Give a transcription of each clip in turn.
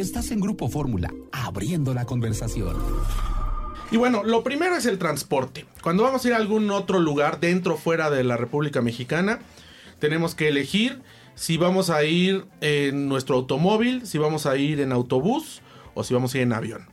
Estás en Grupo Fórmula, abriendo la conversación. Y bueno, lo primero es el transporte. Cuando vamos a ir a algún otro lugar dentro o fuera de la República Mexicana, tenemos que elegir si vamos a ir en nuestro automóvil, si vamos a ir en autobús o si vamos a ir en avión.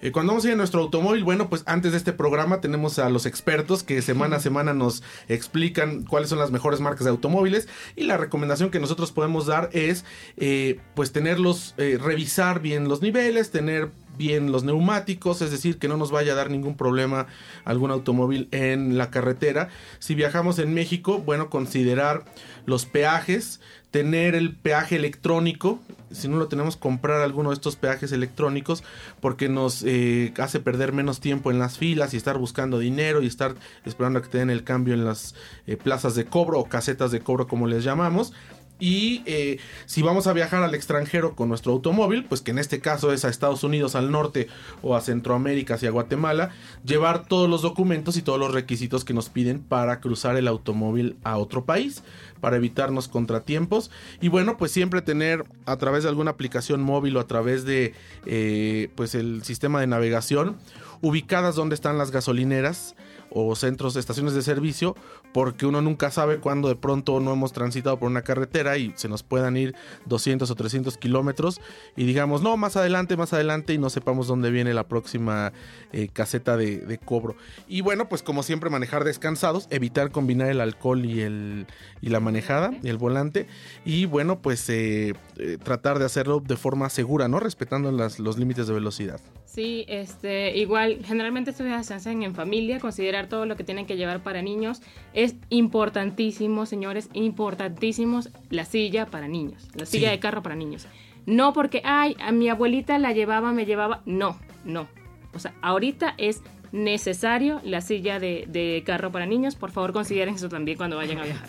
Eh, cuando vamos a ir en nuestro automóvil, bueno, pues antes de este programa tenemos a los expertos que semana a semana nos explican cuáles son las mejores marcas de automóviles y la recomendación que nosotros podemos dar es eh, pues tenerlos, eh, revisar bien los niveles, tener bien los neumáticos, es decir, que no nos vaya a dar ningún problema algún automóvil en la carretera. Si viajamos en México, bueno, considerar los peajes, tener el peaje electrónico, si no lo tenemos, comprar alguno de estos peajes electrónicos porque nos eh, hace perder menos tiempo en las filas y estar buscando dinero y estar esperando a que te den el cambio en las eh, plazas de cobro o casetas de cobro como les llamamos. Y eh, si vamos a viajar al extranjero con nuestro automóvil, pues que en este caso es a Estados Unidos, al norte o a Centroamérica, hacia Guatemala, llevar todos los documentos y todos los requisitos que nos piden para cruzar el automóvil a otro país, para evitarnos contratiempos. Y bueno, pues siempre tener a través de alguna aplicación móvil o a través de eh, pues el sistema de navegación ubicadas donde están las gasolineras o centros, estaciones de servicio, porque uno nunca sabe cuándo de pronto no hemos transitado por una carretera y se nos puedan ir 200 o 300 kilómetros y digamos, no, más adelante, más adelante y no sepamos dónde viene la próxima eh, caseta de, cobro. Y bueno, pues como siempre manejar descansados, evitar combinar el alcohol y, el, y la manejada y el volante y bueno, pues eh, eh, tratar de hacerlo de forma segura, ¿no? Respetando los límites de velocidad. Sí, este, igual, generalmente estos viajes se hacen en familia, todo lo que tienen que llevar para niños. Es importantísimo, señores, importantísimo la silla para niños, la silla de carro para niños. No porque, ay, a mi abuelita la llevaba, me llevaba. No, no. O sea, ahorita es necesario la silla de, de carro para niños. Por favor, consideren eso también cuando vayan a viajar.